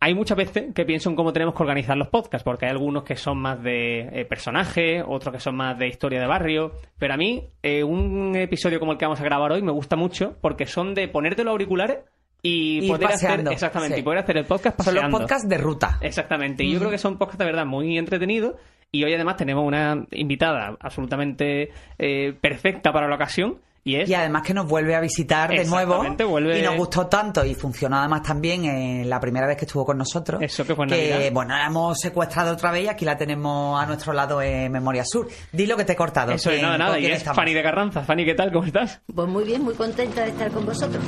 Hay muchas veces que pienso en cómo tenemos que organizar los podcasts, porque hay algunos que son más de eh, personaje, otros que son más de historia de barrio, pero a mí eh, un episodio como el que vamos a grabar hoy me gusta mucho porque son de ponerte los auriculares y, Y poder hacer paseando, exactamente sí. y poder hacer el podcast Son los paseando. podcasts de ruta. Exactamente. Y yo creo que son podcasts de verdad muy entretenidos. Y hoy además tenemos una invitada absolutamente eh, perfecta para la ocasión. Y es Y además que nos vuelve a visitar de nuevo. Vuelve- Y nos gustó tanto y funcionó además también en la primera vez que estuvo con nosotros. Eso, que fue Navidad. bueno, la hemos secuestrado otra vez y aquí la tenemos a nuestro lado en Memoria Sur. Di lo que te he cortado. Eso es ¿quién- nada, nada. Y es estamos? Fanny de Carranza. Fanny, ¿qué tal? ¿Cómo estás? Pues muy bien, muy contenta de estar con vosotros.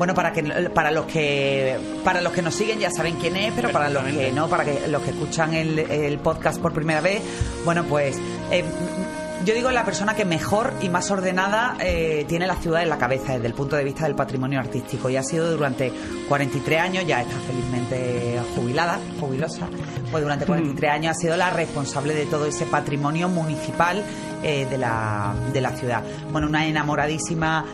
Bueno, para que para los que para los que nos siguen ya saben quién es, pero para los que no, para que los que escuchan el, el podcast por primera vez, bueno, pues eh, yo digo la persona que mejor y más ordenada eh, tiene la ciudad en la cabeza desde el punto de vista del patrimonio artístico. Y ha sido durante 43 años, ya está felizmente jubilada, jubilosa, pues durante 43 años ha sido la responsable de todo ese patrimonio municipal eh, de, la, de la ciudad. Bueno, una enamoradísima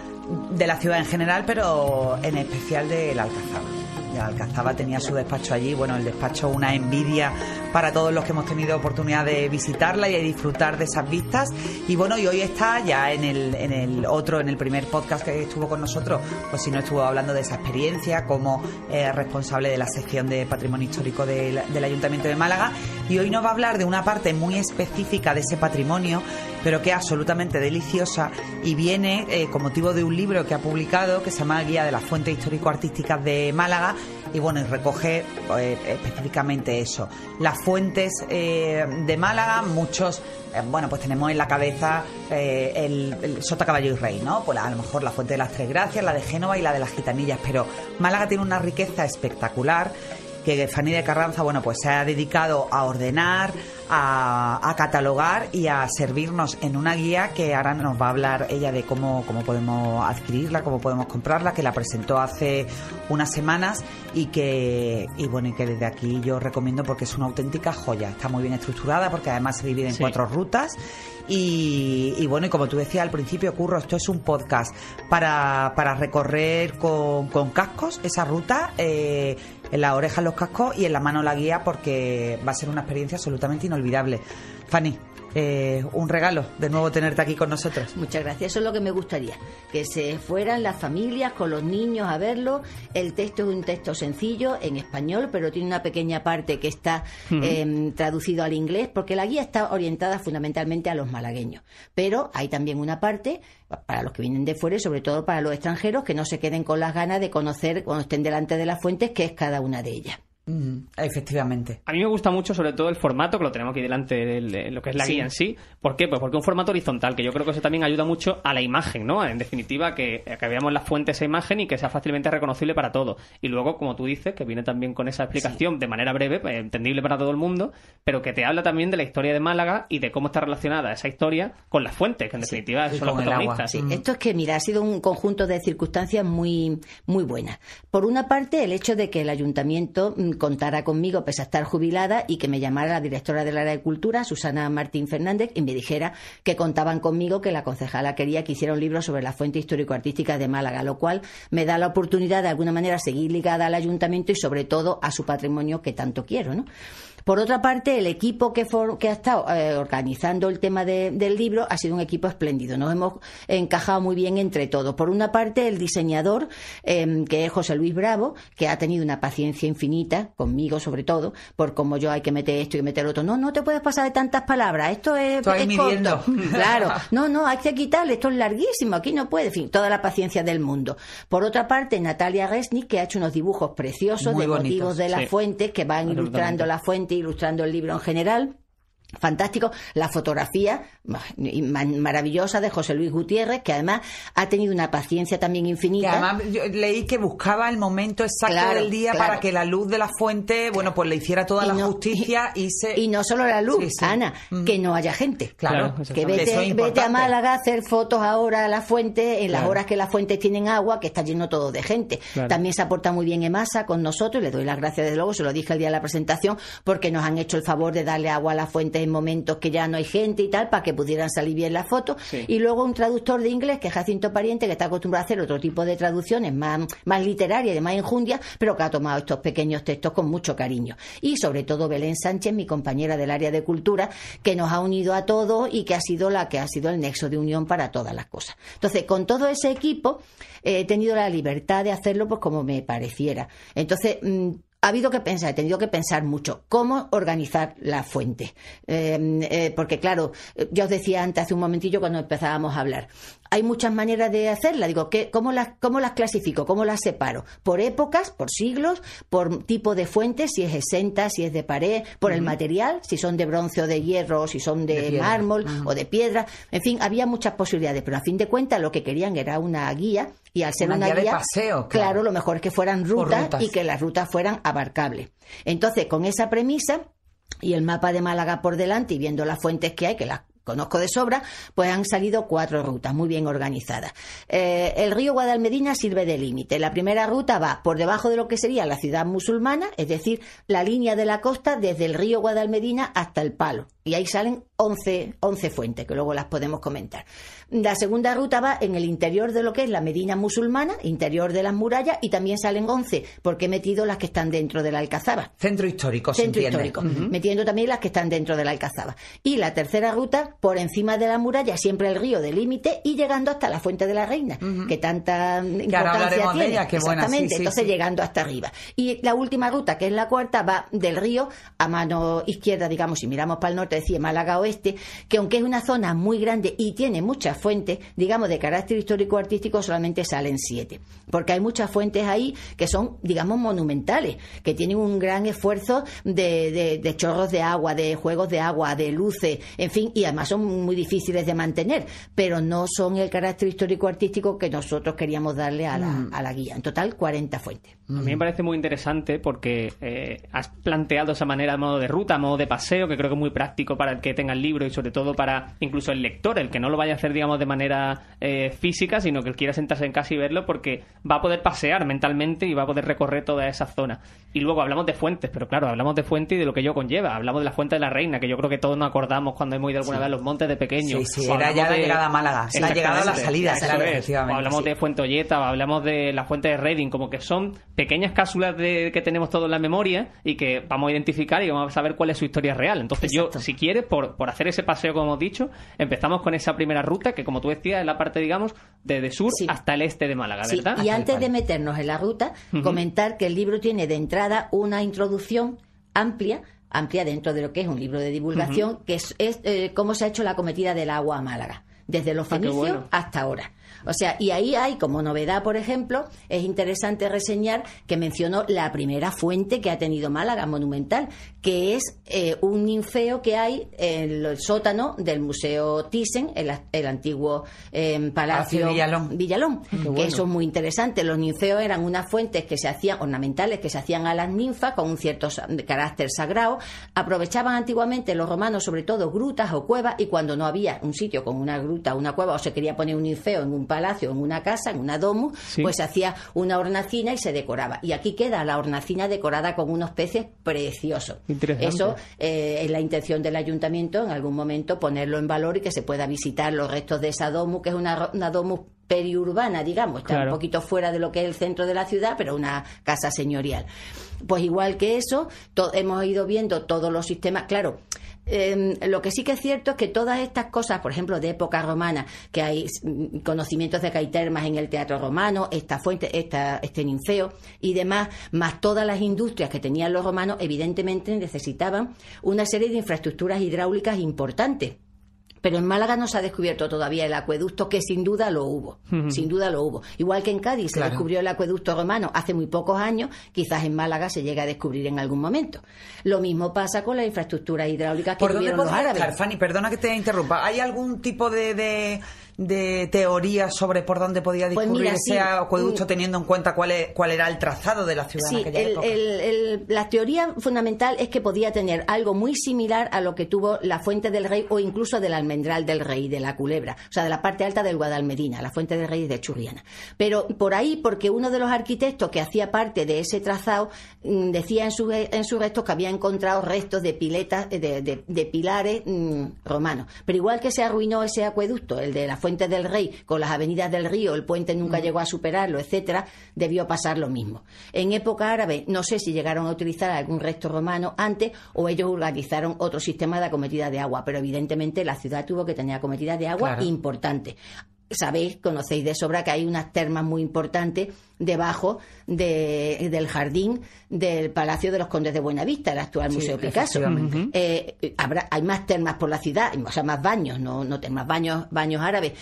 de la ciudad en general, pero en especial de la Alcazaba. La Alcazaba tenía su despacho allí, bueno, el despacho una envidia para todos los que hemos tenido oportunidad de visitarla y de disfrutar de esas vistas. Y bueno, y hoy está ya en el, en el otro, en el primer podcast que estuvo con nosotros, pues si no estuvo hablando de esa experiencia como eh, responsable de la sección de patrimonio histórico del, del Ayuntamiento de Málaga. Y hoy nos va a hablar de una parte muy específica de ese patrimonio, pero que es absolutamente deliciosa y viene eh, con motivo de un libro que ha publicado que se llama Guía de las Fuentes Histórico-Artísticas de Málaga y bueno, y recoge eh, específicamente eso. Las fuentes eh, de Málaga, muchos, eh, bueno, pues tenemos en la cabeza el, el Sota Caballo y Rey, ¿no? Pues a lo mejor la fuente de las Tres Gracias, la de Génova y la de las Gitanillas, pero Málaga tiene una riqueza espectacular que Fanny de Carranza, bueno, pues se ha dedicado a ordenar, a, a catalogar y a servirnos en una guía que ahora nos va a hablar ella de cómo, cómo podemos adquirirla, cómo podemos comprarla, que la presentó hace unas semanas y que, y bueno, y que desde aquí yo recomiendo porque es una auténtica joya. Está muy bien estructurada porque además se divide en Sí. cuatro rutas y, y bueno, y como tú decías al principio, Curro, esto es un podcast para, para recorrer con, con cascos esa ruta, eh, en la oreja los cascos y en la mano la guía porque va a ser una experiencia absolutamente inolvidable. Fanny, eh, un regalo de nuevo tenerte aquí con nosotros. Muchas gracias, eso es lo que me gustaría, que se fueran las familias con los niños a verlo. El texto es un texto sencillo en español, pero tiene una pequeña parte que está eh, traducido al inglés, porque la guía está orientada fundamentalmente a los malagueños. Pero hay también una parte para los que vienen de fuera y sobre todo para los extranjeros que no se queden con las ganas de conocer cuando estén delante de las fuentes qué es cada una de ellas. Efectivamente. A mí me gusta mucho, sobre todo, el formato, que lo tenemos aquí delante de, de lo que es la Sí. guía en sí. ¿Por qué? Pues porque un formato horizontal, que yo creo que eso también ayuda mucho a la imagen, ¿no? En definitiva, que, que veamos la fuente de esa imagen y que sea fácilmente reconocible para todos. Y luego, como tú dices, que viene también con esa explicación de manera breve, pues, entendible para todo el mundo, pero que te habla también de la historia de Málaga y de cómo está relacionada esa historia con las fuentes, que en definitiva y son los protagonistas. Sí, Mm. esto es que, mira, ha sido un conjunto de circunstancias muy, muy buenas. Por una parte, el hecho de que el ayuntamiento mm, contara conmigo, pese a estar jubilada, y que me llamara la directora del área de cultura, Susana Martín Fernández, y me dijera que contaban conmigo, que la concejala quería que hiciera un libro sobre la fuente histórico-artística de Málaga, lo cual me da la oportunidad de alguna manera seguir ligada al ayuntamiento y sobre todo a su patrimonio que tanto quiero, ¿no? Por otra parte, el equipo que, for- que ha estado eh, organizando el tema de- del libro ha sido un equipo espléndido. Nos hemos encajado muy bien entre todos. Por una parte, el diseñador, eh, que es José Luis Bravo, que ha tenido una paciencia infinita, conmigo sobre todo, por como yo hay que meter esto y meter otro. No, no te puedes pasar de tantas palabras. Esto es, ahí es corto. Claro. No, no, hay que quitarle. Esto es larguísimo. Aquí no puede. En fin, toda la paciencia del mundo. Por otra parte, Natalia Resnick, que ha hecho unos dibujos preciosos Muy de bonitos, motivos de las sí. fuentes que van ilustrando la fuente, ilustrando el libro en general. Fantástico. La fotografía maravillosa de José Luis Gutiérrez, que además ha tenido una paciencia también infinita. además leí que buscaba el momento exacto del día para que la luz de la fuente, bueno, pues le hiciera toda la justicia y, se... Y no solo la luz, Ana, mm. que no haya gente. Claro, que vete, vete, a Málaga a hacer fotos ahora a la fuente, en las horas que las fuentes tienen agua, que está lleno todo de gente. También se aporta muy bien Emasa con nosotros, y le doy las gracias desde luego, se lo dije el día de la presentación, porque nos han hecho el favor de darle agua a la fuente en momentos que ya no hay gente y tal, para que pudieran salir bien las fotos. Y luego un traductor de inglés, que es Jacinto Pariente, que está acostumbrado a hacer otro tipo de traducciones más, más literarias y de más enjundia, pero que ha tomado estos pequeños textos con mucho cariño. Y sobre todo Belén Sánchez, mi compañera del área de cultura, que nos ha unido a todos y que ha sido la que ha sido el nexo de unión para todas las cosas. Entonces, con todo ese equipo, he tenido la libertad de hacerlo pues como me pareciera. Entonces, mm, ha habido que pensar, he tenido que pensar mucho cómo organizar la fuente. Eh, eh, porque, claro, yo os decía antes, hace un momentillo, cuando empezábamos a hablar, hay muchas maneras de hacerla. Digo, ¿qué, cómo, las, ¿cómo las clasifico? ¿Cómo las separo? ¿Por épocas? ¿Por siglos? ¿Por tipo de fuente? Si es exenta, si es de pared, por el material, si son de bronce o de hierro, si son de, mármol o de piedra. En fin, había muchas posibilidades, pero a fin de cuentas lo que querían era una guía y al ser una, guía, de paseo, claro. lo mejor es que fueran rutas, y que las rutas fueran abarcables. Entonces, con esa premisa y el mapa de Málaga por delante y viendo las fuentes que hay, que las conozco de sobra, pues han salido cuatro rutas muy bien organizadas. Eh, el río Guadalmedina sirve de límite. La primera ruta va por debajo de lo que sería la ciudad musulmana, es decir, la línea de la costa desde el río Guadalmedina hasta el Palo. Y ahí salen 11, 11 fuentes, que luego las podemos comentar. La segunda ruta va en el interior de lo que es la Medina musulmana, interior de las murallas, y también salen 11, porque he metido las que están dentro de la Alcazaba. Centro histórico, Centro histórico, metiendo también las que están dentro de la Alcazaba. Y la tercera ruta, por encima de la muralla, siempre el río de límite y llegando hasta la Fuente de la Reina, que tanta importancia tiene. Exactamente, entonces llegando hasta arriba. Y la última ruta, que es la cuarta, va del río a mano izquierda, digamos, si miramos para el norte, decía Málaga Oeste, que aunque es una zona muy grande y tiene muchas fuentes, digamos, de carácter histórico-artístico solamente salen siete. Porque hay muchas fuentes ahí que son, digamos, monumentales, que tienen un gran esfuerzo de, de, chorros de agua, de juegos de agua, de luces, en fin, y además son muy difíciles de mantener, pero no son el carácter histórico-artístico que nosotros queríamos darle a la, mm. a la guía. En total, 40 fuentes. A mí me parece muy interesante porque eh, has planteado esa manera a modo de ruta, a modo de paseo, que creo que es muy práctico para el que tenga el libro y sobre todo para incluso el lector, el que no lo vaya a hacer, digamos, de manera eh, física, sino que quiera sentarse en casa y verlo porque va a poder pasear mentalmente y va a poder recorrer toda esa zona. Y luego hablamos de fuentes, pero claro, hablamos de fuentes y de lo que ello conlleva. Hablamos de la fuente de la reina, que yo creo que todos nos acordamos cuando hemos ido alguna vez a los montes de pequeños. Sí, sí, era ya la llegada a Málaga, la llegada a la salida, claro, efectivamente. O hablamos de Fuente Olleta, o hablamos de la fuente de Reading, como que son pequeñas cápsulas de, que tenemos todos en la memoria y que vamos a identificar y vamos a saber cuál es su historia real. Entonces yo, si quieres, por, por hacer ese paseo, como hemos dicho, empezamos con esa primera ruta que, como tú decías, es la parte, digamos, desde sur hasta el este de Málaga, ¿verdad? Y antes de meternos en la ruta, comentar que el libro tiene de entrada una introducción amplia amplia dentro de lo que es un libro de divulgación, que es, eh, cómo se ha hecho la cometida del agua a Málaga, desde los ah, fenicios hasta ahora. O sea, y ahí hay como novedad, por ejemplo, es interesante reseñar que mencionó la primera fuente que ha tenido Málaga, monumental, que es eh, un ninfeo que hay en el sótano del Museo Thyssen, el, antiguo em, Palacio Villalón. Villalón que eso es muy interesante. Los ninfeos eran unas fuentes que se hacían, ornamentales, que se hacían a las ninfas con un cierto carácter sagrado. Aprovechaban antiguamente los romanos, sobre todo, grutas o cuevas, y cuando no había un sitio con una gruta, una cueva, o se quería poner un ninfeo en un palacio, en una casa, en una domus, pues se hacía una hornacina y se decoraba. Y aquí queda la hornacina decorada con unos peces preciosos. Eso eh, es la intención del ayuntamiento en algún momento ponerlo en valor y que se pueda visitar los restos de esa domus, que es una, una domus periurbana, digamos, está un poquito fuera de lo que es el centro de la ciudad, pero una casa señorial. Pues igual que eso, hemos ido viendo todos los sistemas, claro, Em, lo que sí que es cierto es que todas estas cosas, por ejemplo, de época romana, que hay mm, conocimientos de caitermas en el teatro romano, esta fuente, esta, este ninfeo y demás, más todas las industrias que tenían los romanos, evidentemente necesitaban una serie de infraestructuras hidráulicas importantes Pero en Málaga no se ha descubierto todavía el acueducto, que sin duda lo hubo. Sin duda lo hubo. Igual que en Cádiz se descubrió el acueducto romano hace muy pocos años, quizás en Málaga se llegue a descubrir en algún momento. Lo mismo pasa con las infraestructuras hidráulicas que ¿Por dónde tuvieron los podría árabes. estar, Fanny? Perdona que te interrumpa. ¿Hay algún tipo de, de, de teoría sobre por dónde podía Pues discurrir mira, ese sí. acueducto Mm. teniendo en cuenta cuál, es- cuál era el trazado de la ciudad en Sí, aquella el- época? el- el- la teoría fundamental es que podía tener algo muy similar a lo que tuvo la Fuente del Rey o incluso del Almendral del Rey, de la Culebra, o sea, de la parte alta del Guadalmedina, la Fuente del Rey de Churriana. Pero por ahí, porque uno de los arquitectos que hacía parte de ese trazado mm, decía en sus en sus restos que había encontrado restos de piletas, de, de- de pilares mm, romanos. Pero igual que se arruinó ese acueducto, el de la Fuente del Rey, con las avenidas del río, el puente nunca llegó a superarlo, etcétera, debió pasar lo mismo. En época árabe, no sé si llegaron a utilizar algún resto romano antes o ellos organizaron otro sistema de acometida de agua, pero evidentemente la ciudad tuvo que tener acometida de agua Claro. importante. Sabéis, conocéis de sobra que hay unas termas muy importantes debajo de- del jardín del Palacio de los Condes de Buenavista, el actual Sí, Museo Picasso. Eh, habrá, hay más termas por la ciudad, o sea, más baños, no, no termas, baños, baños árabes.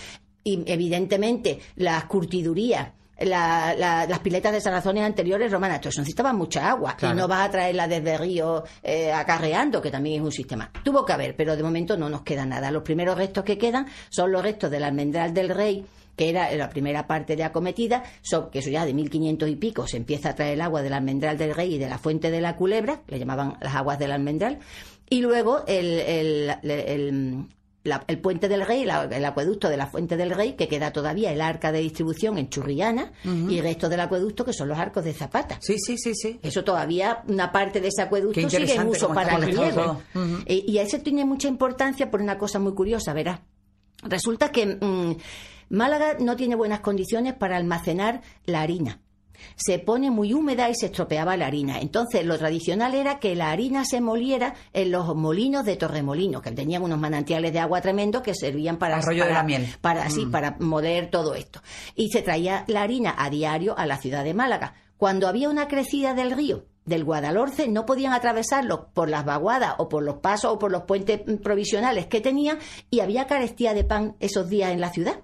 Y evidentemente las curtidurías, la- la- las piletas de salazones anteriores romanas, eso necesitaba mucha agua. Claro. Y no vas a traerla desde río eh, acarreando, que también es un sistema. Tuvo que haber, pero de momento no nos queda nada. Los primeros restos que quedan son los restos del almendral del rey que era la primera parte de acometida, so- que eso ya de 1500 y pico se empieza a traer el agua del almendral del rey y de la fuente de la culebra, le llamaban las aguas del almendral, y luego el, el- el- la- el puente del rey, la- el acueducto de la fuente del rey, que queda todavía el arca de distribución en Churriana, y el resto del acueducto que son los arcos de Zapata. Sí, sí, sí, sí. Eso todavía, una parte de ese acueducto sigue en uso para el riego. Eh, y eso tiene mucha importancia por una cosa muy curiosa, verás. Resulta que mm, Málaga no tiene buenas condiciones para almacenar la harina. Se pone muy húmeda y se estropeaba la harina. Entonces, lo tradicional era que la harina se moliera en los molinos de Torremolino, que tenían unos manantiales de agua tremendos que servían para Arroyo de la miel. para sí, para moler todo esto. Y se traía la harina a diario a la ciudad de Málaga. Cuando había una crecida del río, del Guadalhorce, no podían atravesarlo por las vaguadas o por los pasos o por los puentes mm, provisionales que tenían y había carestía de pan esos días en la ciudad.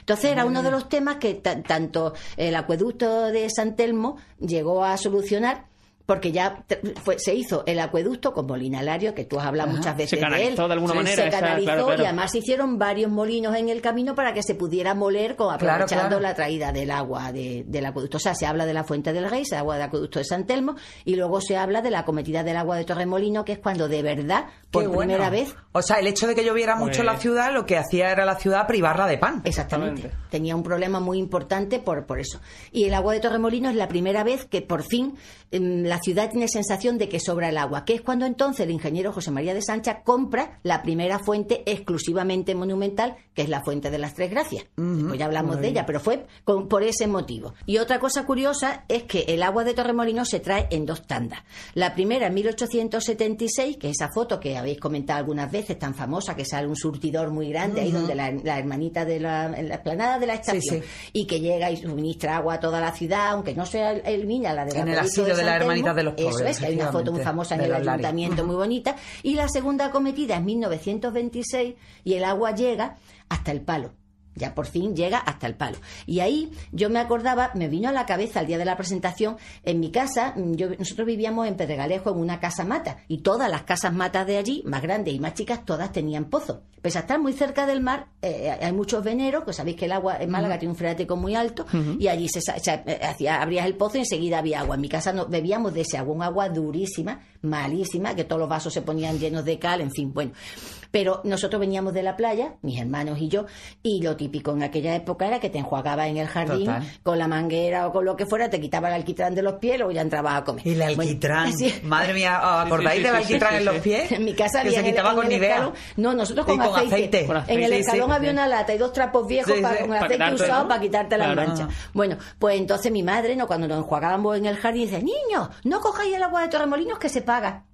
Entonces era uno de los temas que ta- tanto el acueducto de San Telmo llegó a solucionar porque ya fue- se hizo el acueducto con Molinalario, que tú has hablado muchas veces Se de él. canalizó de alguna Sí, manera Se esa- canalizó claro, claro. y además se hicieron varios molinos en el camino para que se pudiera moler con, aprovechando claro. la traída del agua de- del acueducto. O sea, se habla de la Fuente del Rey, se habla del acueducto de San Telmo y luego se habla de la cometida del agua de Torremolino, que es cuando de verdad, por Qué bueno. primera vez, O sea, el hecho de que lloviera mucho en la Pues- ciudad lo que hacía era la ciudad privarla de pan. Exactamente. Exactamente. Tenía un problema muy importante por, por eso. Y el agua de Torremolino es la primera vez que por fin la ciudad tiene sensación de que sobra el agua, que es cuando entonces el ingeniero José María de Sancha compra la primera fuente exclusivamente monumental, que es la fuente de las Tres Gracias. Pues ya hablamos de ella, pero fue con- por ese motivo. Y otra cosa curiosa es que el agua de Torremolino se trae en dos tandas. La primera en 1876, que esa foto que habéis comentado algunas veces, tan famosa, que sale un surtidor muy grande ahí donde la, la hermanita de la, la explanada de la estación, sí. y que llega y suministra agua a toda la ciudad, aunque no sea el, el la de la En el asilio de San las De los Eso Pobres, es, que hay una foto muy famosa en el ayuntamiento, muy bonita. Y la segunda acometida es 1926 y el agua llega hasta el palo. Ya por fin llega hasta el palo. Y ahí yo me acordaba, me vino a la cabeza el día de la presentación, en mi casa, mm, yo, nosotros vivíamos en Pedregalejo en una casa mata, y todas las casas matas de allí, más grandes y más chicas, todas tenían pozo. Pese a estar muy cerca del mar, eh, hay muchos veneros, que sabéis que el agua en Málaga tiene un freático muy alto, y allí se, sa- se- eh, hacía, abrías el pozo y enseguida había agua. En mi casa no, bebíamos de ese agua, un agua durísima, malísima, que todos los vasos se ponían llenos de cal, en fin, bueno. Pero nosotros veníamos de la playa, mis hermanos y yo, y lo típico en aquella época era que te enjuagabas en el jardín Total. con la manguera o con lo que fuera, te quitaba el alquitrán de los pies y luego ya entrabas a comer. Y el Bueno, alquitrán. sí. Madre mía, ¿os acordáis Sí, sí, del alquitrán sí, en los pies? En mi casa que había se en el- quitaba en con escalón- No, nosotros Y con, con aceite. Con En el escalón sí. había una lata y dos trapos viejos Sí, para, sí. con Para aceite quitarte, usado ¿no? para quitarte las Claro. manchas. Bueno, pues entonces mi madre, no cuando nos enjuagábamos en el jardín, dice, niños, no cojáis el agua de Torremolinos que se paga.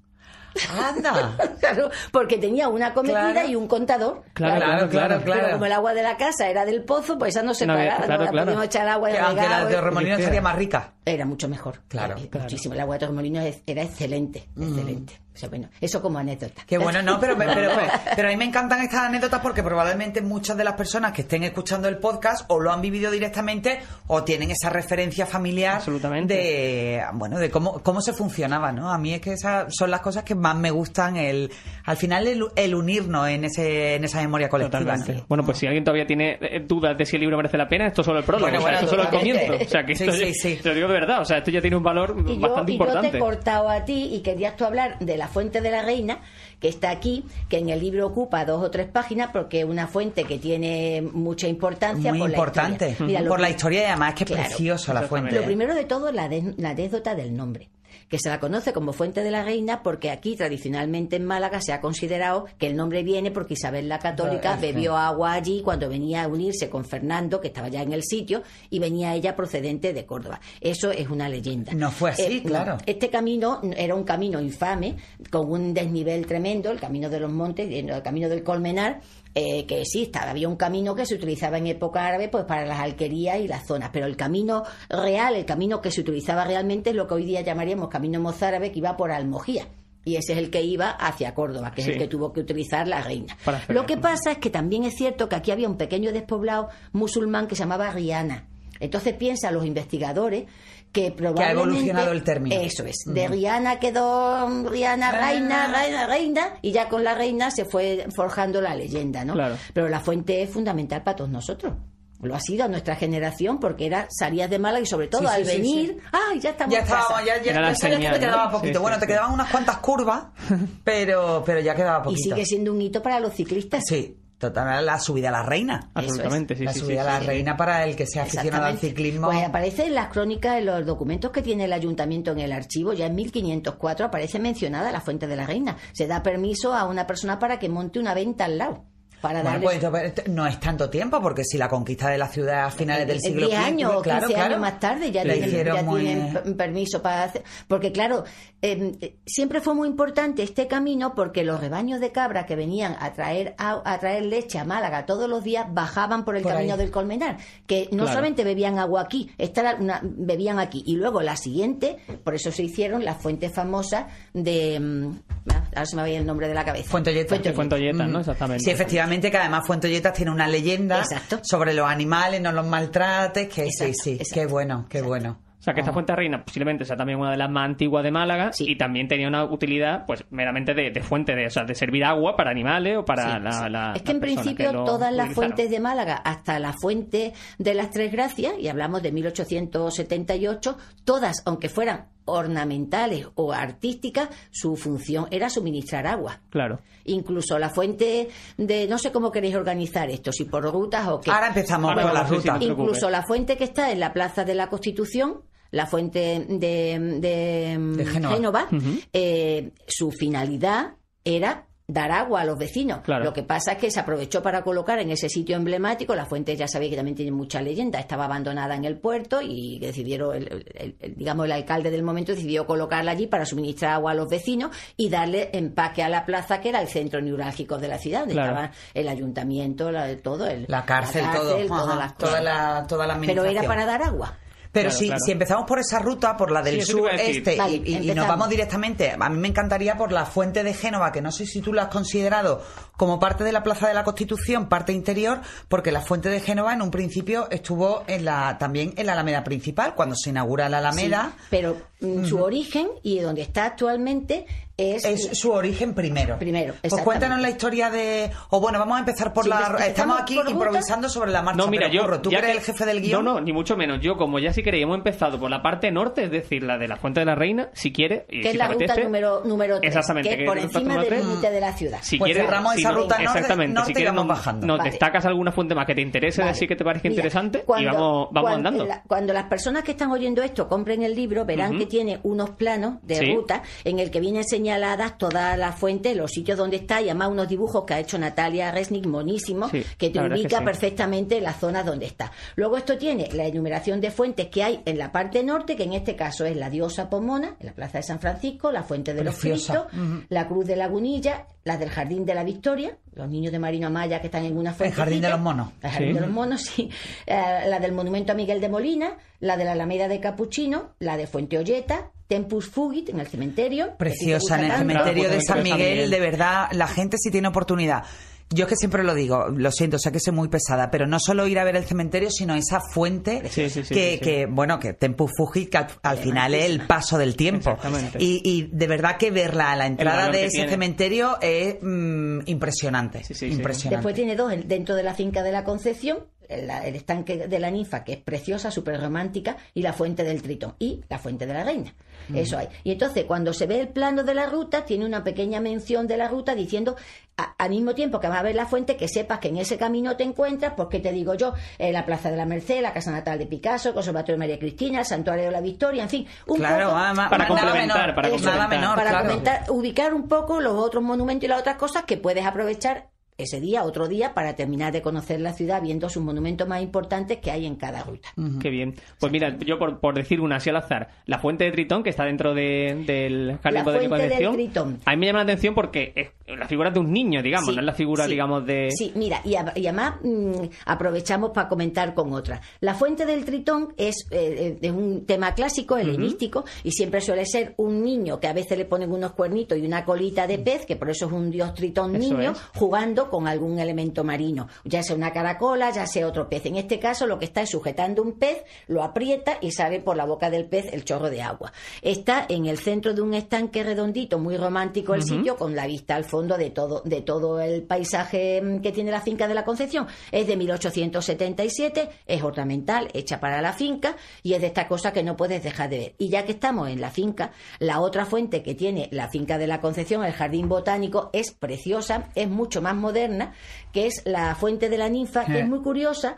Anda. Claro, porque tenía una cometida Claro. y un contador. Claro, Claro, claro, Pero claro. como el agua de la casa era del pozo, pues esa no se No claro, no la claro. podíamos echar agua de Que aunque la de eh. Remolino sería más rica. Era mucho mejor. Claro, Eh, claro. Muchísimo. El agua de Torremolinos es- era excelente, excelente. O sea, bueno, eso como anécdota. Qué bueno, no, pero, pero, pero, pero a mí me encantan estas anécdotas porque probablemente muchas de las personas que estén escuchando el podcast o lo han vivido directamente o tienen esa referencia familiar Absolutamente. de bueno de cómo, cómo se funcionaba, ¿no? A mí es que esas son las cosas que más me gustan, el al final el, el unirnos en ese en esa memoria colectiva. Totalmente. ¿no? Bueno, pues si alguien todavía tiene eh, dudas de si el libro merece la pena, esto es solo el prólogo, Bueno, o sea, bueno, esto es solo el totalmente. comienzo. O sea, que Sí, esto, sí, sí. te lo digo de verdad, o sea, esto ya tiene un valor Y yo, bastante y yo te he cortado a ti y querías tú hablar de la fuente de la reina, que está aquí, que en el libro ocupa dos o tres páginas porque es una fuente que tiene mucha importancia. Muy por la importante. historia. Mira, por la historia y además es que es Claro. preciosa la fuente. Lo primero de todo, la, de- la anécdota del nombre, que se la conoce como Fuente de la Reina porque aquí, tradicionalmente en Málaga, se ha considerado que el nombre viene porque Isabel la Católica bebió agua allí cuando venía a unirse con Fernando, que estaba ya en el sitio, y venía ella procedente de Córdoba. Eso es una leyenda. No fue así, no. claro. Este camino era un camino infame, con un desnivel tremendo, el camino de los montes, el camino del Colmenar, eh, que estaba, había un camino que se utilizaba en época árabe pues para las alquerías y las zonas, pero el camino real, el camino que se utilizaba realmente es lo que hoy día llamaríamos camino mozárabe, que iba por Almojía. Y ese es el que iba hacia Córdoba, que Sí. es el que tuvo que utilizar la reina. Lo que pasa es que también es cierto que aquí había un pequeño despoblado musulmán que se llamaba Riana. Entonces piensan los investigadores que probablemente... evolucionado el término. Eso es. De Rihanna quedó Rihanna reina, reina, reina, y ya con la reina se fue forjando la leyenda, ¿no? Claro. Pero la fuente es fundamental para todos nosotros. Lo ha sido a nuestra generación porque era salías de Málaga y sobre todo Sí, sí, al sí, venir, ¡ay, ya estamos Ya estábamos, ya, ya, Era la ya que señal, te quedaba ¿no? poquito. Sí, sí, bueno, te sí. quedaban unas cuantas curvas, pero, pero ya quedaba Y poquito. sigue siendo un hito para los ciclistas. Sí, total, la subida a la reina. Absolutamente, sí, la sí, sí, subida a la sí. reina para el que sea aficionado al ciclismo. Pues aparece en las crónicas, en los documentos que tiene el ayuntamiento en el archivo, ya en 1504 aparece mencionada la Fuente de la Reina. Se da permiso a una persona para que monte una venta al lado. Para Bueno, darle pues entonces, no es tanto tiempo, porque si la conquista de la ciudad a finales del en siglo 10 XV, años o 15 claro, claro. años más tarde ya Le tienen, hicieron ya muy- tienen p- permiso para hacer. Porque, claro, eh, eh, siempre fue muy importante este camino porque los rebaños de cabra que venían a traer, a, a traer leche a Málaga todos los días bajaban por el Por camino ahí. del Colmenar. Que no Claro. solamente bebían agua aquí, esta era una- bebían aquí. Y luego la siguiente, por eso se hicieron las fuentes famosas de. mm, ah, Ahora se me va a ir el nombre de la cabeza. Fuentolleta. De Fuentolleta, ¿no? Mm. Exactamente. Sí, efectivamente, que además Fuentolletas tiene una leyenda Exacto. sobre los animales, no los maltrates, que Exacto, sí, sí, exacto, qué bueno, qué exacto. bueno. O sea, que esta Ah. fuente reina posiblemente sea también una de las más antiguas de Málaga Sí. y también tenía una utilidad, pues, meramente de, de fuente, de, o sea, de servir agua para animales o para Sí, la, sí. la- es que la en principio todas las fuentes de Málaga, hasta la fuente de las Tres Gracias, y hablamos de 1878, todas, aunque fueran ornamentales o artísticas, su función era suministrar agua. Claro. Incluso la fuente de, no sé cómo queréis organizar esto, si por rutas o qué. Ahora empezamos Ahora con la vamos, sí, sí, ruta. no te preocupes. Incluso la fuente que está en la Plaza de la Constitución, la fuente de, de, De Génova. eh, su finalidad era dar agua a los vecinos. Claro. Lo que pasa es que se aprovechó para colocar en ese sitio emblemático, la fuente ya sabéis que también tiene mucha leyenda, estaba abandonada en el puerto y decidieron, el, el- el- digamos, el alcalde del momento decidió colocarla allí para suministrar agua a los vecinos y darle empaque a la plaza que era el centro neurálgico de la ciudad, donde Claro. estaba el ayuntamiento, la- todo, el, La cárcel, todo. todas las toda, cosas. la, toda la Pero era para dar agua. Pero Claro, si, claro. si empezamos por esa ruta, por la del Sí, eso te iba a decir. sur-este, Vale, y, nos vamos directamente, a mí me encantaría por la fuente de Génova, que no sé si tú la has considerado como parte de la Plaza de la Constitución, parte interior, porque la fuente de Génova en un principio estuvo en la también en la Alameda principal, cuando se inaugura la Alameda. Sí, pero mm, su origen y donde está actualmente es, Es su origen primero. Primero, Pues cuéntanos la historia de. O bueno, vamos a empezar por Sí, la. Estamos aquí improvisando sobre la marcha. No, mira, pero, yo. Curro, ¿Tú eres que- el jefe del guion? No, no, ni mucho menos. Yo, como ya sí queréis, hemos empezado por la parte norte, es decir, la de la Fuente de la Reina, si quiere. y que es si la te ruta apetece. número, número 3, Exactamente, que que es por encima del límite de la ciudad. Si Pues quieres, cerramos si esa no- ruta norte- exactamente, norte si y quieres vamos bajando. Vale. destacas alguna fuente más que te interese, Vale. así que te parezca interesante, y cuando- vamos, vamos cuando- andando. la- cuando las personas que están oyendo esto compren el libro, verán que tiene unos planos de ruta en el que vienen señaladas todas las fuentes, los sitios donde está, y además unos dibujos que ha hecho Natalia Resnick, monísimos, Sí, que te la ubica sí. perfectamente las zonas donde está. Luego esto tiene la enumeración de fuentes que hay en la parte norte, que en este caso es la diosa Pomona, en la plaza de San Francisco, la fuente de los. Cristos, la cruz de Lagunilla, las del Jardín de la Victoria, los niños de Marino Amaya que están en una fuente. Jardín de los Monos. El Jardín Sí. de los Monos, sí. Eh, la del Monumento a Miguel de Molina, la de la Alameda de Capuchino, la de Fuente Olleta, Tempus Fugit en el cementerio. Preciosa, en el cementerio de. San Miguel, de verdad, la gente si tiene oportunidad. Yo es que siempre lo digo, lo siento, sé que soy muy pesada, pero no solo ir a ver el cementerio, sino esa fuente Sí, sí, sí, que, sí, sí. que, bueno, que Tempus Fugit, que al, al final es el paso del tiempo. Y, y de verdad que verla a la entrada de ese tiene. cementerio es mm, impresionante. Sí, sí, sí. impresionante. Después tiene dos en- dentro de la finca de la Concepción, el, el estanque de la ninfa, que es preciosa, súper romántica, y la fuente del Tritón, y la fuente de la reina. Eso hay. Y entonces, cuando se ve el plano de la ruta, tiene una pequeña mención de la ruta diciendo, a- al mismo tiempo que vas a ver la fuente, que sepas que en ese camino te encuentras, porque te digo yo, eh, la Plaza de la Merced, la Casa Natal de Picasso, el Conservatorio de María Cristina, el Santuario de la Victoria, en fin, un Claro, poco... Para complementar, para complementar. Para claro. comentar, ubicar un poco los otros monumentos y las otras cosas que puedes aprovechar ese día, otro día, para terminar de conocer la ciudad viendo sus monumentos más importantes que hay en cada ruta. Qué bien. Pues mira, yo por, por decir una así al azar, la fuente de Tritón, que está dentro de- del Jardín La Botánico fuente de del Concepción, Tritón. a mí me llama la atención porque es la figura de un niño, digamos, Sí, no es la figura, sí, digamos, de... Sí, mira, y, a- y además mm, aprovechamos para comentar con otra. La fuente del tritón es, eh, de un tema clásico, helenístico, y siempre suele ser un niño que a veces le ponen unos cuernitos y una colita de pez, que por eso es un dios tritón Eso niño, es. jugando con algún elemento marino, ya sea una caracola, ya sea otro pez. En este caso lo que está es sujetando un pez, lo aprieta y sale por la boca del pez el chorro de agua. Está en el centro de un estanque redondito, muy romántico el sitio, con la vista al fondo de todo, de todo el paisaje mm, que tiene la finca de la Concepción. Es de 1877, es ornamental, hecha para la finca y es de esta cosa que no puedes dejar de ver. Y ya que estamos en la finca, la otra fuente que tiene la finca de la Concepción, el jardín botánico, es preciosa, es mucho más moderna, que es la fuente de la ninfa, que es muy curiosa.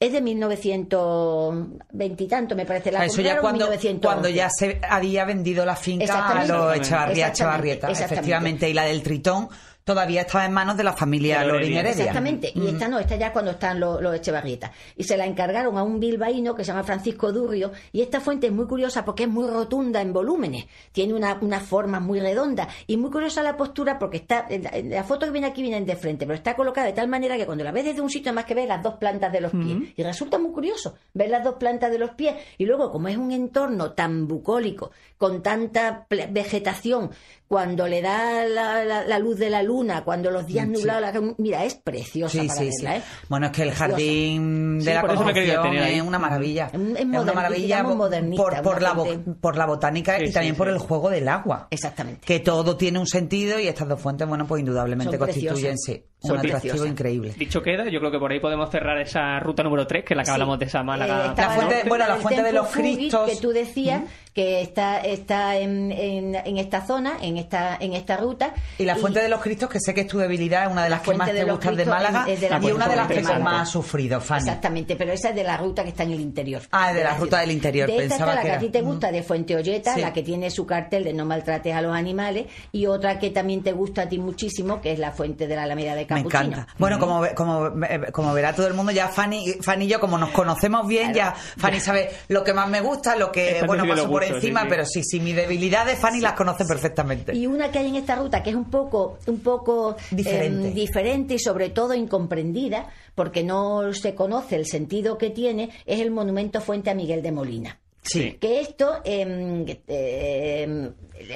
Es de 1920 y tanto, me parece. La Eso ya cuando, 1911. cuando ya se había vendido la finca a los Echevarrieta, exactamente. efectivamente. Y la del Tritón todavía estaba en manos de la familia De Lorin Heredia. Exactamente, y esta no, esta ya cuando están los, los Echevarrieta. Y se la encargaron a un bilbaíno que se llama Francisco Durrio, y esta fuente es muy curiosa porque es muy rotunda en volúmenes, tiene una, una forma muy redonda, y muy curiosa la postura porque está, en la, foto que viene aquí viene de frente, pero está colocada de tal manera que cuando la ves desde un sitio más que ves las dos plantas de los pies, y resulta muy curioso ver las dos plantas de los pies, y luego como es un entorno tan bucólico, con tanta ple- vegetación, cuando le da la, la- la luz de la luna, cuando los días nublados, la- mira, es preciosa Sí, para sí, verla, ¿eh? Bueno, es que el jardín de la Concepción es una maravilla. Es un- es una maravilla por, modernista, por, por una la, bo- gente- por la botánica Sí, y sí, también por el juego del agua. Exactamente. Que todo tiene un sentido y estas dos fuentes, bueno, pues indudablemente Son constituyen preciosas. sí, Son un atractivo increíble. Dicho queda, yo creo que por ahí podemos cerrar esa ruta número 3, que es la que Sí. hablamos de esa Eh, Málaga. estaba La fuente- bueno, la fuente de los Cristos. que tú decías que está está en, en, en esta zona, en esta en esta ruta Y la fuente de los Cristos, que sé que es tu debilidad, es una de las que Fuente más de te gustan de Málaga es de la y una de las que de más has sufrido, Fanny. Exactamente, pero esa es de la ruta que está en el interior. Ah, de la ruta ciudad. del interior, De esta pensaba está la que que, era. a ti te gusta, de Fuente Olleta, Sí. la que tiene su cartel de no maltrates a los animales, y otra que también te gusta a ti muchísimo, que es la Fuente de la Alameda de Me encanta. Bueno, como, ve- como, eh, como verá todo el mundo, ya Fanny, Fanny y yo, como nos conocemos bien, ya Fanny sabe lo que más me gusta, lo que, bueno, paso por gustos, encima, sí, sí. pero sí, sí, mi debilidad de Fanny las conoce perfectamente. Y una que hay en esta ruta que es un poco, un poco Diferente. em, diferente y sobre todo incomprendida, porque no se conoce el sentido que tiene, es el monumento Fuente a Miguel de Molina. Sí. Que esto, em,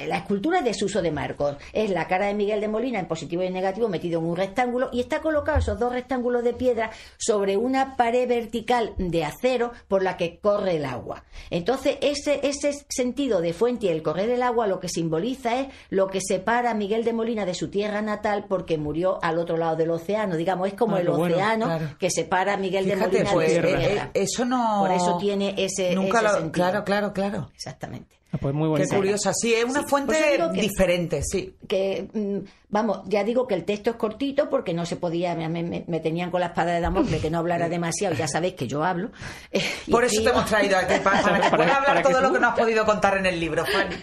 la escultura es desuso de Marcos. Es la cara de Miguel de Molina en positivo y en negativo metido en un rectángulo y está colocado esos dos rectángulos de piedra sobre una pared vertical de acero por la que corre el agua. Entonces, ese, ese sentido de fuente y el correr el agua lo que simboliza es lo que separa a Miguel de Molina de su tierra natal porque murió al otro lado del océano. Digamos, es como Ah, el bueno, océano claro. que separa a Miguel de Molina pues de su eh, tierra. eh, eso no... Por eso tiene ese, Nunca ese lo... sentido. Claro, claro, claro. Exactamente. Ah, Pues muy Qué bonito. curiosa, sí, es una Sí, fuente pues diferente, sí. que mm, vamos, ya digo que el texto es cortito porque no se podía, me, me- me tenían con la espada de Damocles que no hablara demasiado, ya sabéis que yo hablo. eh, Por eso te hemos traído aquí, para, para que puedas hablar todo lo que no has podido contar en el libro, Fanny.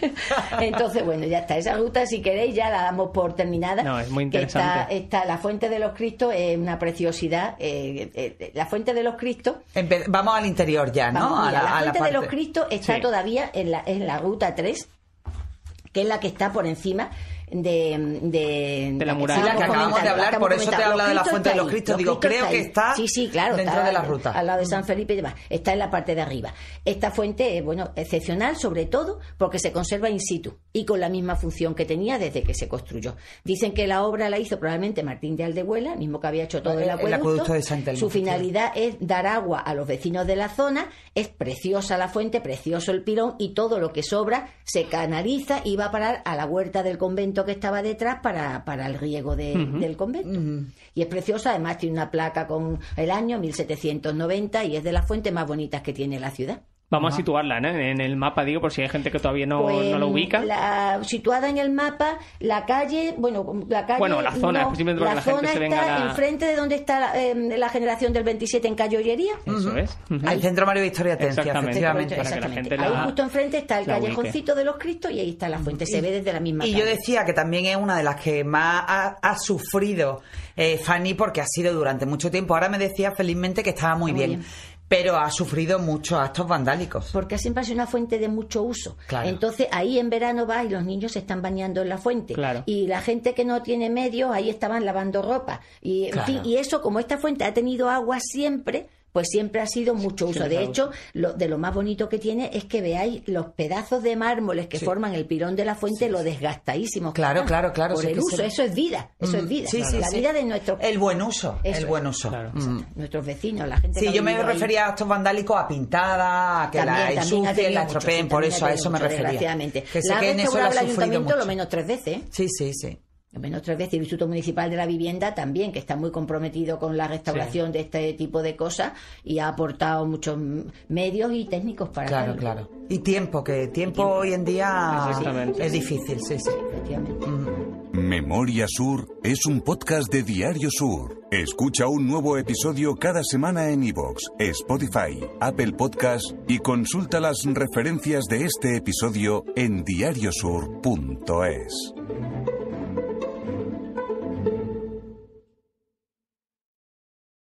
Entonces, bueno, ya está. Esa ruta, si queréis, ya la damos por terminada. No, es muy interesante. Está, está la Fuente de los Cristos, es una preciosidad. eh, eh, la Fuente de los Cristos Empe- Vamos al interior ya, ¿no? Vamos, a mira, la, a Fuente de los Cristos está Sí. todavía en la, en la ruta 3, que es la que está por encima. De, de, De la muralla. Sí, la que acabamos de hablar, por eso te hablado de la Fuente de los Cristos. Digo, creo que está sí, sí, claro, dentro está de la ruta. Al lado de San Felipe y demás. Está en la parte de arriba. Esta fuente es, bueno, excepcional, sobre todo porque se conserva in situ y con la misma función que tenía desde que se construyó. Dicen que la obra la hizo probablemente Martín de Aldehuela, mismo que había hecho todo el El acueducto. acueducto de San Telmo, Su finalidad es dar agua a los vecinos de la zona. Es preciosa la fuente, precioso el pilón y todo lo que sobra se canaliza y va a parar a la huerta del convento que estaba detrás para, para el riego de- del convento. Y es preciosa, además tiene una placa con el año 1790 y es de las fuentes más bonitas que tiene la ciudad. Vamos a situarla ¿no? en el mapa, digo, por si hay gente que todavía no, Pues, no lo ubica. la- situada en el mapa, la calle, bueno, la calle. Bueno, la zona, no, la gente zona se venga está la- enfrente de donde está la, eh, la generación del 27 en calle Ollería. Eso es. El Centro Mario Victoria Atencia, Exactamente. efectivamente. La la- Ahí justo enfrente está el la ubique. callejoncito de los Cristos y ahí está la fuente. Se ve desde la misma Y calle. yo decía que también es una de las que más ha, ha sufrido eh, Fanny porque ha sido durante mucho tiempo. Ahora me decía felizmente que estaba muy, Muy bien, bien. Pero ha sufrido muchos actos vandálicos. Porque siempre ha sido una fuente de mucho uso. Claro. Entonces ahí en verano vas y los niños se están bañando en la fuente. Claro. Y la gente que no tiene medios, ahí estaban lavando ropa. Y, en fin, y eso, como esta fuente ha tenido agua siempre, pues siempre ha sido mucho uso. De hecho, lo, de lo más bonito que tiene es que veáis los pedazos de mármoles que forman el pilón de la fuente, lo desgastadísimos. Claro, claro, claro, Por el uso, se- eso es vida, eso es vida. Sí, sí, la vida de nuestros El buen uso, Eso el buen uso. Claro. Mm. nuestros vecinos, la gente Sí, que yo me ahí. refería a actos vandálicos a pintada, a que También, la ensucien, la estropeen, por eso a eso me refería. Que sé la ha que en eso el ayuntamiento lo menos tres veces. ¿eh? Sí, sí, sí. Menos tres veces. El Instituto Municipal de la Vivienda también, que está muy comprometido con la restauración de este tipo de cosas y ha aportado muchos medios y técnicos para Claro, hacerlo. claro. Y tiempo, que tiempo hoy en día es difícil, sí, sí. Efectivamente. Memoria Sur es un podcast de Diario Sur. Escucha un nuevo episodio cada semana en iVoox, Spotify, Apple Podcast y consulta las referencias de este episodio en diariosur.es.